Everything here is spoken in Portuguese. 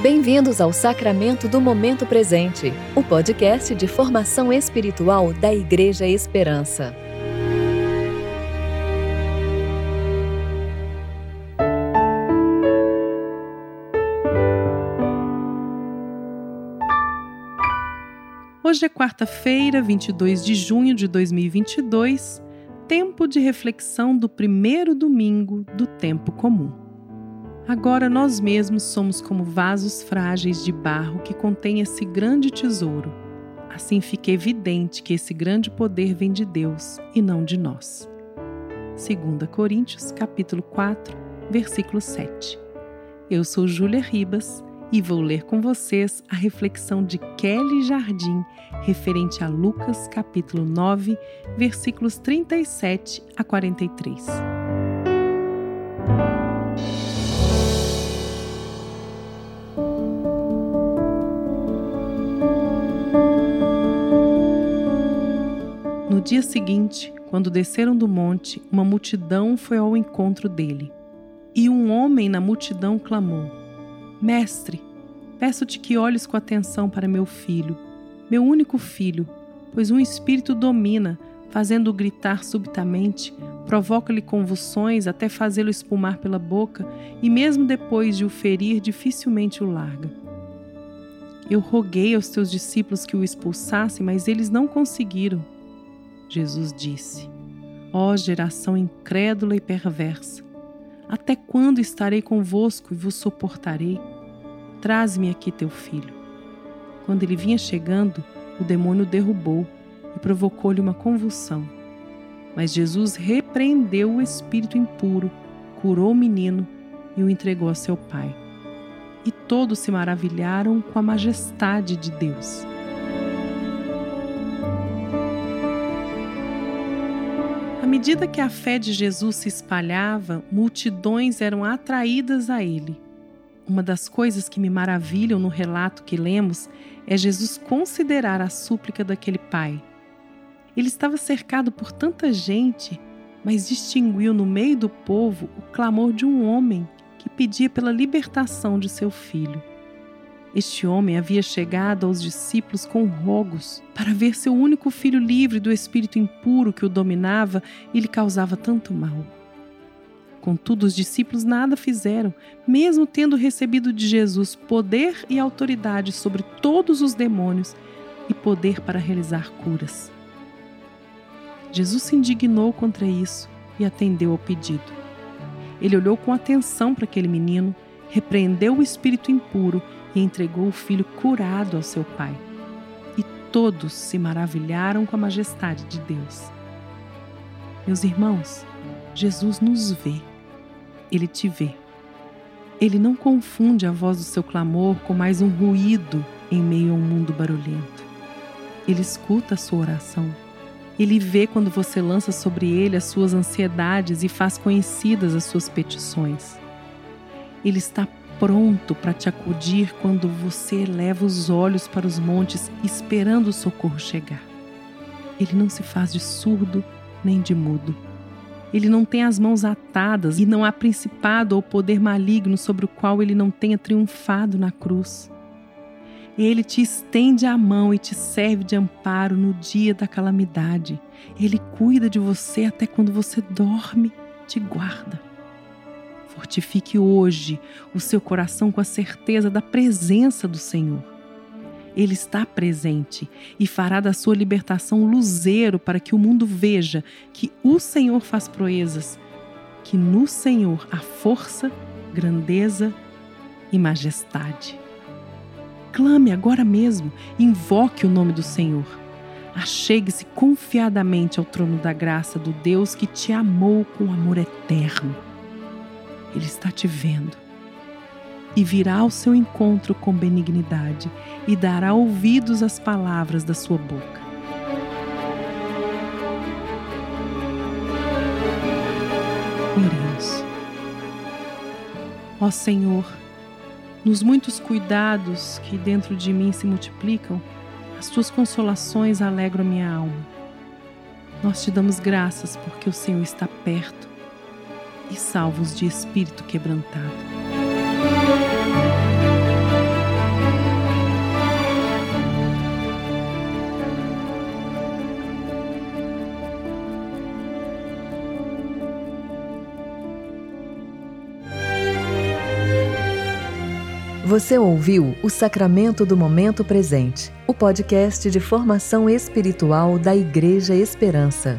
Bem-vindos ao Sacramento do Momento Presente, o podcast de formação espiritual da Igreja Esperança. Hoje é quarta-feira, 22 de junho de 2022, tempo de reflexão do primeiro domingo do tempo comum. Agora nós mesmos somos como vasos frágeis de barro que contém esse grande tesouro. Assim fica evidente que esse grande poder vem de Deus e não de nós. 2 Coríntios, capítulo 4, versículo 7. Eu sou Júlia Ribas e vou ler com vocês a reflexão de Kelly Jardim referente a Lucas, capítulo 9, versículos 37 a 43. No dia seguinte, quando desceram do monte, uma multidão foi ao encontro dele. E um homem na multidão clamou: Mestre, peço-te que olhes com atenção para meu filho, meu único filho, pois um espírito domina, fazendo-o gritar subitamente, provoca-lhe convulsões até fazê-lo espumar pela boca, e mesmo depois de o ferir, dificilmente o larga. Eu roguei aos teus discípulos que o expulsassem, mas eles não conseguiram. Jesus disse: Ó geração incrédula e perversa, até quando estarei convosco e vos suportarei? Traze-me aqui teu filho. Quando ele vinha chegando, o demônio derrubou e provocou-lhe uma convulsão. Mas Jesus repreendeu o espírito impuro, curou o menino e o entregou a seu pai. E todos se maravilharam com a majestade de Deus. Medida que a fé de Jesus se espalhava, multidões eram atraídas a ele. Uma das coisas que me maravilham no relato que lemos é Jesus considerar a súplica daquele pai. Ele estava cercado por tanta gente, mas distinguiu no meio do povo o clamor de um homem que pedia pela libertação de seu filho. Este homem havia chegado aos discípulos com rogos para ver seu único filho livre do espírito impuro que o dominava e lhe causava tanto mal. Contudo, os discípulos nada fizeram, mesmo tendo recebido de Jesus poder e autoridade sobre todos os demônios e poder para realizar curas. Jesus se indignou contra isso e atendeu ao pedido. Ele olhou com atenção para aquele menino, repreendeu o espírito impuro entregou o filho curado ao seu pai. E todos se maravilharam com a majestade de Deus. Meus irmãos, Jesus nos vê, ele te vê. Ele não confunde a voz do seu clamor com mais um ruído em meio a um mundo barulhento. Ele escuta a sua oração. Ele vê quando você lança sobre ele as suas ansiedades e faz conhecidas as suas petições. Ele está pronto para te acudir quando você eleva os olhos para os montes esperando o socorro chegar. Ele não se faz de surdo nem de mudo. Ele não tem as mãos atadas e não há principado ou poder maligno sobre o qual ele não tenha triunfado na cruz. Ele te estende a mão e te serve de amparo no dia da calamidade. Ele cuida de você até quando você dorme, te guarda. Fortifique hoje o seu coração com a certeza da presença do Senhor. Ele está presente e fará da sua libertação luzeiro para que o mundo veja que o Senhor faz proezas, que no Senhor há força, grandeza e majestade. Clame agora mesmo, invoque o nome do Senhor. Achegue-se confiadamente ao trono da graça do Deus que te amou com amor eterno ele está te vendo e virá ao seu encontro com benignidade e dará ouvidos às palavras da sua boca. Oremos. Ó Senhor, nos muitos cuidados que dentro de mim se multiplicam, as tuas consolações alegram minha alma. Nós te damos graças porque o Senhor está perto e salvos de espírito quebrantado. Você ouviu o Sacramento do Momento Presente, o podcast de formação espiritual da Igreja Esperança.